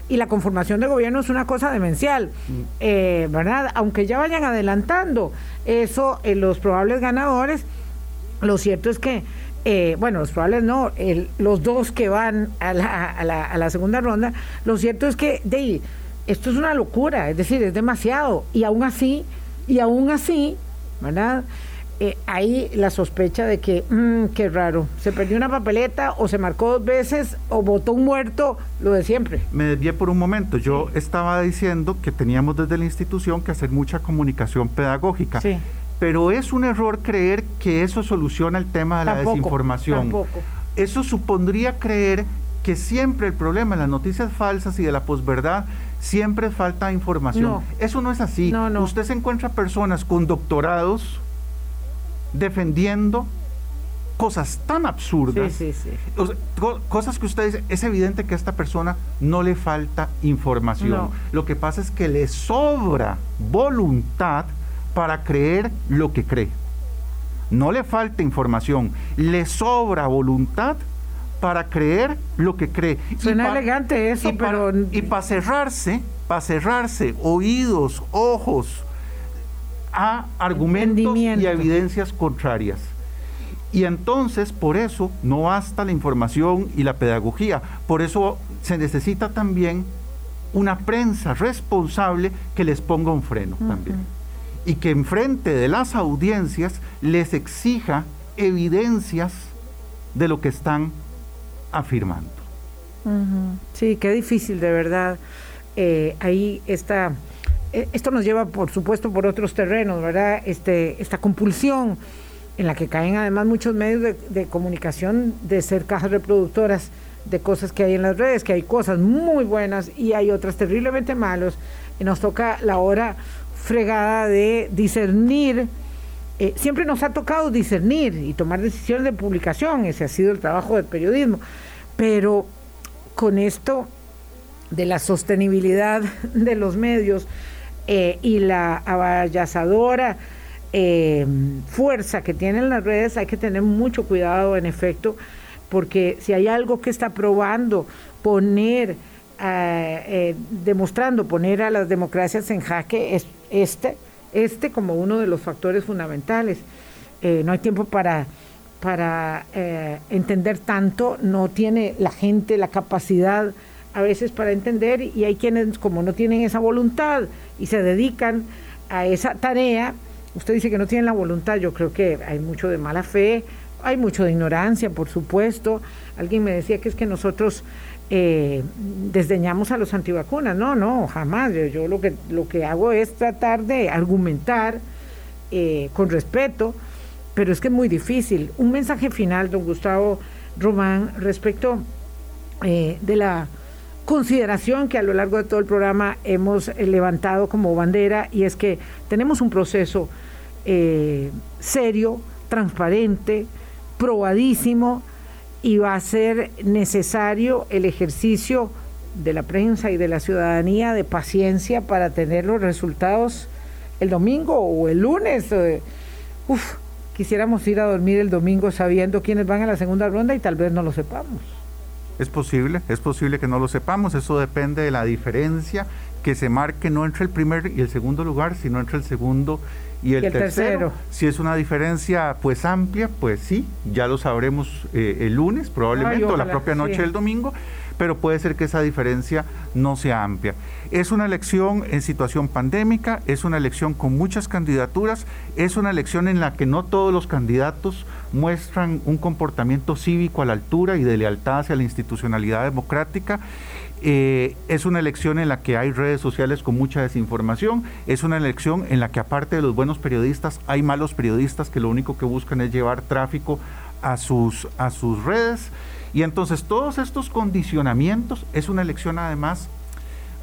y la conformación de gobierno es una cosa demencial, mm. eh, ¿verdad? Aunque ya vayan adelantando eso, en los probables ganadores, lo cierto es que eh, bueno, los probables no, los dos que van a la, a, la, a la, segunda ronda, lo cierto es que de, esto es una locura, es decir, es demasiado. Y aún así, y aún así, ¿verdad? Eh, hay la sospecha de que, mmm, qué raro, se perdió una papeleta o se marcó dos veces o votó un muerto, lo de siempre. Me desvié por un momento, yo estaba diciendo que teníamos desde la institución que hacer mucha comunicación pedagógica. Sí pero es un error creer que eso soluciona el tema de la desinformación. Eso supondría creer que siempre el problema de las noticias falsas y de la posverdad siempre falta información. Eso no es así. Usted se encuentra personas con doctorados defendiendo cosas tan absurdas, cosas que usted dice, es evidente que a esta persona no le falta información. Lo que pasa es que le sobra voluntad para creer lo que cree. No le falta información, le sobra voluntad para creer lo que cree. Suena elegante eso, pero... y para cerrarse, para cerrarse oídos, ojos a argumentos y evidencias contrarias. Y entonces, por eso, no basta la información y la pedagogía. Por eso se necesita también una prensa responsable que les ponga un freno también y que enfrente de las audiencias les exija evidencias de lo que están afirmando. Sí, qué difícil de verdad. Eh, ahí está, esto nos lleva por supuesto por otros terrenos, ¿verdad? Este, esta compulsión en la que caen además muchos medios de, de comunicación de ser cajas reproductoras de cosas que hay en las redes, que hay cosas muy buenas y hay otras terriblemente malos. Y nos toca la hora fregada de discernir. Eh, siempre nos ha tocado discernir y tomar decisiones de publicación, ese ha sido el trabajo del periodismo, pero con esto de la sostenibilidad de los medios eh, y la abayazadora eh, fuerza que tienen las redes, hay que tener mucho cuidado, en efecto, porque si hay algo que está probando poner eh, demostrando poner a las democracias en jaque es este, este como uno de los factores fundamentales. Eh, no hay tiempo para, para eh, entender tanto, no tiene la gente la capacidad a veces para entender y hay quienes como no tienen esa voluntad y se dedican a esa tarea, usted dice que no tienen la voluntad, yo creo que hay mucho de mala fe, hay mucho de ignorancia, por supuesto. Alguien me decía que es que nosotros eh, desdeñamos a los antivacunas. No, no, jamás. Yo, lo, que, lo que hago es tratar de argumentar eh, con respeto, pero es que es muy difícil. Un mensaje final, don Gustavo Román, respecto eh, de la consideración que a lo largo de todo el programa hemos levantado como bandera y es que tenemos un proceso serio, transparente, probadísimo, y va a ser necesario el ejercicio de la prensa y de la ciudadanía de paciencia para tener los resultados el domingo o el lunes. Eh, uf, quisiéramos ir a dormir el domingo sabiendo quiénes van a la segunda ronda y tal vez no lo sepamos. Es posible, es posible que no lo sepamos, eso depende de la diferencia que se marque no entre el primer y el segundo lugar, sino entre el segundo y el, tercero. Si es una diferencia pues amplia, pues sí, ya lo sabremos eh, el lunes probablemente o la propia noche del domingo, pero puede ser que esa diferencia no sea amplia. Es una elección en situación pandémica, es una elección con muchas candidaturas, es una elección en la que no todos los candidatos muestran un comportamiento cívico a la altura y de lealtad hacia la institucionalidad democrática. Eh, es una elección en la que hay redes sociales con mucha desinformación, es una elección en la que aparte de los buenos periodistas, hay malos periodistas que lo único que buscan es llevar tráfico a sus, a sus redes. Y entonces todos estos condicionamientos es una elección además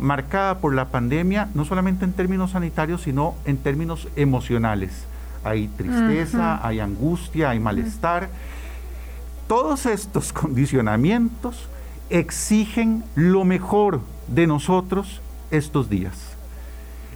marcada por la pandemia, no solamente en términos sanitarios, sino en términos emocionales. Hay tristeza, hay angustia, hay malestar. Todos estos condicionamientos exigen lo mejor de nosotros estos días.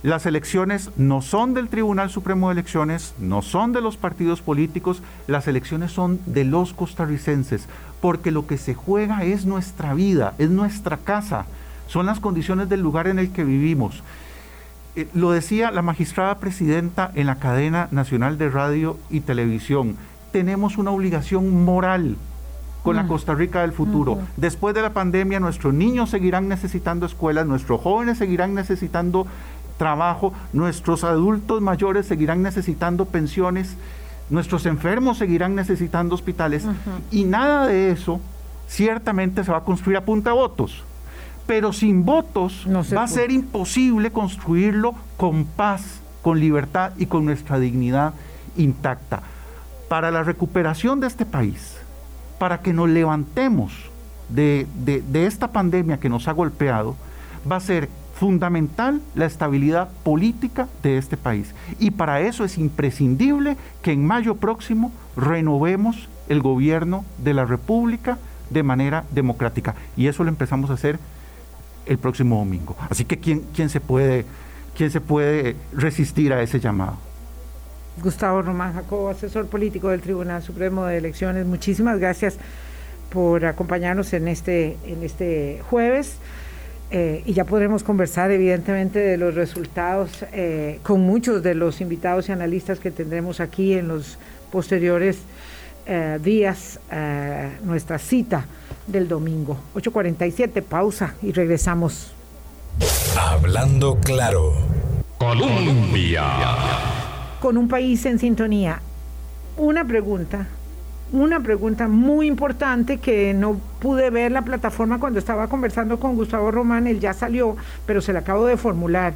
Las elecciones no son del Tribunal Supremo de Elecciones, no son de los partidos políticos, las elecciones son de los costarricenses, porque lo que se juega es nuestra vida, es nuestra casa, son las condiciones del lugar en el que vivimos. Eh, lo decía la magistrada presidenta en la cadena nacional de radio y televisión, tenemos una obligación moral con la. Costa Rica del futuro. Después de la pandemia, nuestros niños seguirán necesitando escuelas, nuestros jóvenes seguirán necesitando trabajo, nuestros adultos mayores seguirán necesitando pensiones, nuestros enfermos seguirán necesitando hospitales y nada de eso ciertamente se va a construir a punta de votos. Pero sin votos va a ser imposible construirlo con paz, con libertad y con nuestra dignidad intacta. Para la recuperación de este país, para que nos levantemos de, esta pandemia que nos ha golpeado, va a ser fundamental la estabilidad política de este país. Y para eso es imprescindible que en mayo próximo renovemos el gobierno de la República de manera democrática. Y eso lo empezamos a hacer el próximo domingo. Así que ¿quién, quién, se, puede, quién se puede resistir a ese llamado? Gustavo Román Jacobo, asesor político del Tribunal Supremo de Elecciones. Muchísimas gracias por acompañarnos en este, en este jueves. Eh, y ya podremos conversar evidentemente de los resultados eh, con muchos de los invitados y analistas que tendremos aquí en los posteriores eh, días, nuestra cita del domingo. 8.47, pausa y regresamos. Hablando claro. Colombia con un país en sintonía. Una pregunta, una pregunta muy importante que no pude ver la plataforma cuando estaba conversando con Gustavo Román, él ya salió, pero se la acabo de formular.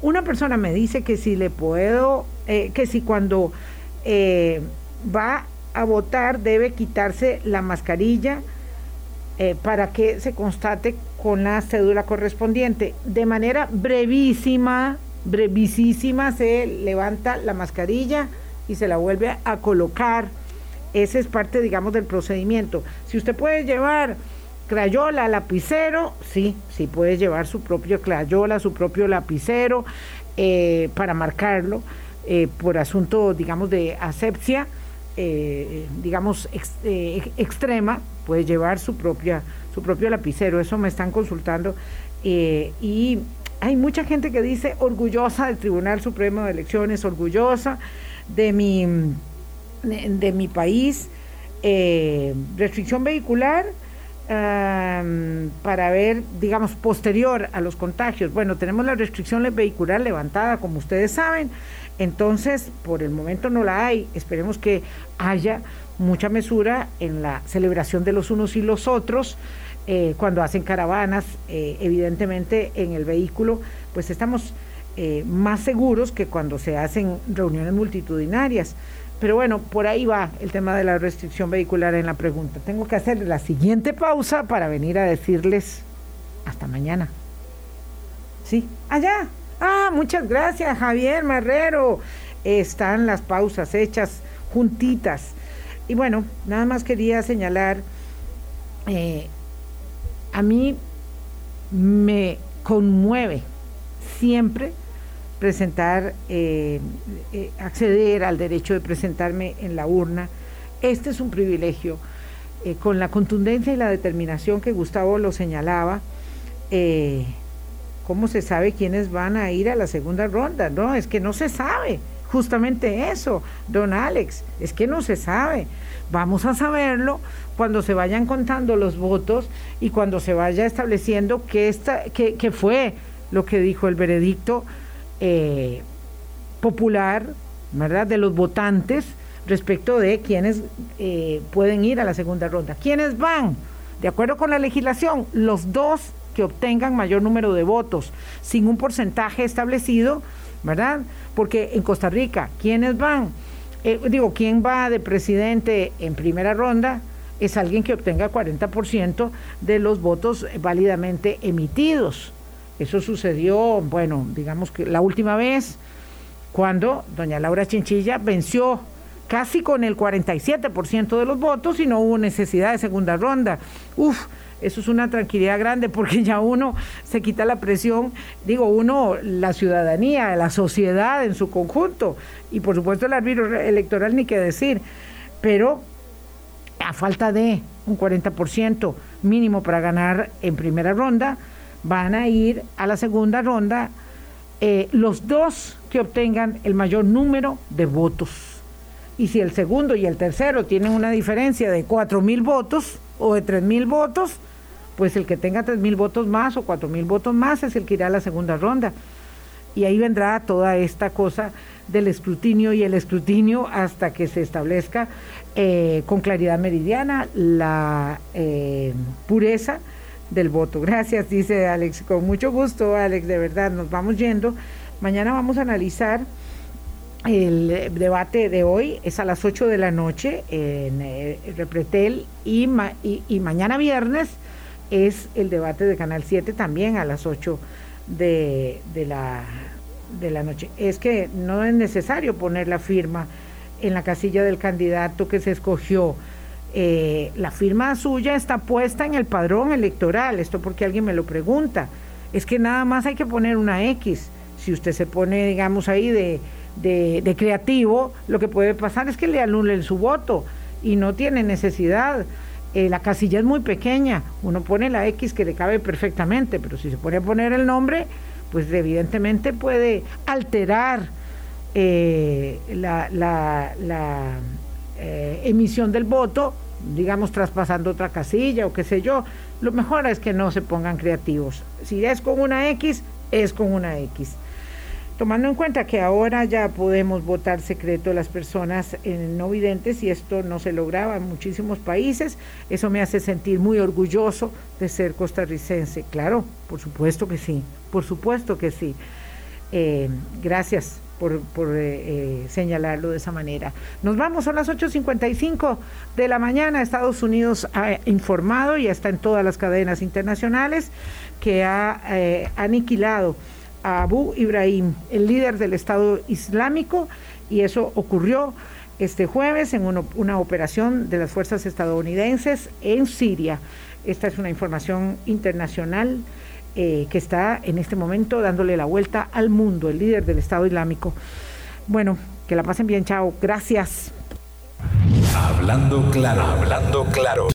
Una persona me dice que si le puedo, eh, que si cuando eh, va a votar debe quitarse la mascarilla eh, para que se constate con la cédula correspondiente. De manera brevísima, brevísima se levanta la mascarilla y se la vuelve a colocar. Ese es parte, digamos, del procedimiento. Si usted puede llevar crayola, lapicero, sí, sí puede llevar su propio crayola, su propio lapicero eh, para marcarlo eh, por asunto, digamos, de asepsia, eh, digamos, extrema, puede llevar su, propia, su propio lapicero. Eso me están consultando. y hay mucha gente que dice orgullosa del Tribunal Supremo de Elecciones, orgullosa de mi, de, mi país. Eh, restricción vehicular para ver, digamos, posterior a los contagios. Bueno, tenemos la restricción vehicular levantada, como ustedes saben, entonces por el momento no la hay. Esperemos que haya mucha mesura en la celebración de los unos y los otros. Eh, cuando hacen caravanas, eh, evidentemente en el vehículo, pues estamos eh, más seguros que cuando se hacen reuniones multitudinarias. Pero bueno, por ahí va el tema de la restricción vehicular en la pregunta. Tengo que hacer la siguiente pausa para venir a decirles hasta mañana. Sí, allá. Ah, muchas gracias, Javier Marrero. Están las pausas hechas juntitas. Y bueno, nada más quería señalar a mí me conmueve siempre presentar, eh, eh, acceder al derecho de presentarme en la urna. Este es un privilegio. Eh, con la contundencia y la determinación que Gustavo lo señalaba, ¿cómo se sabe quiénes van a ir a la segunda ronda? No, es que no se sabe. Justamente eso, don Alex, es que no se sabe. Vamos a saberlo cuando se vayan contando los votos y cuando se vaya estableciendo qué, está, qué fue lo que dijo el veredicto eh, popular, ¿verdad?, de los votantes respecto de quienes eh, pueden ir a la segunda ronda. ¿Quiénes van? De acuerdo con la legislación, los dos que obtengan mayor número de votos, sin un porcentaje establecido, ¿verdad? Porque en Costa Rica, ¿quiénes van? Eh, digo, ¿quién va de presidente en primera ronda? Es alguien que obtenga 40% de los votos válidamente emitidos. Eso sucedió, bueno, digamos que la última vez cuando doña Laura Chinchilla venció casi con el 47% de los votos y no hubo necesidad de segunda ronda. Uf, eso es una tranquilidad grande porque ya uno se quita la presión, digo uno, la ciudadanía, la sociedad en su conjunto y por supuesto el árbitro electoral ni qué decir, pero a falta de un 40% mínimo para ganar en primera ronda, van a ir a la segunda ronda eh, los dos que obtengan el mayor número de votos. Y si el segundo y el tercero tienen una diferencia de cuatro mil votos o de tres mil votos, pues el que tenga tres mil votos más o cuatro mil votos más es el que irá a la segunda ronda. Y ahí vendrá toda esta cosa del escrutinio y el escrutinio hasta que se establezca eh, con claridad meridiana la eh, pureza del voto. Gracias, dice Alex. Con mucho gusto, Alex, de verdad, nos vamos yendo. Mañana vamos a analizar el debate de hoy, es a las 8 de la noche en eh, Repretel y, y, mañana viernes es el debate de Canal 7 también a las 8 de, de, la, de la noche. Es que no es necesario poner la firma en la casilla del candidato que se escogió eh, la firma suya está puesta en el padrón electoral, esto porque alguien me lo pregunta, es que nada más hay que poner una X, si usted se pone, digamos, ahí de, de, creativo, lo que puede pasar es que le anulen su voto y no tiene necesidad. Eh, la casilla es muy pequeña, uno pone la X que le cabe perfectamente, pero si se pone a poner el nombre, pues evidentemente puede alterar eh, la, la, la eh, emisión del voto, digamos traspasando otra casilla o qué sé yo, lo mejor es que no se pongan creativos. Si es con una X, es con una X. Tomando en cuenta que ahora ya podemos votar secreto las personas no videntes y esto no se lograba en muchísimos países, eso me hace sentir muy orgulloso de ser costarricense. Claro, por supuesto que sí, por supuesto que sí. Eh, gracias por, eh, eh, señalarlo de esa manera. Nos vamos, son las 8.55 de la mañana. Estados Unidos ha informado y está en todas las cadenas internacionales que ha aniquilado Abu Ibrahim, el líder del Estado Islámico, y eso ocurrió este jueves en una operación de las fuerzas estadounidenses en Siria. Esta es una información internacional eh, que está en este momento dándole la vuelta al mundo, el líder del Estado Islámico. Bueno, que la pasen bien, chao. Gracias. Hablando claro, hablando claro.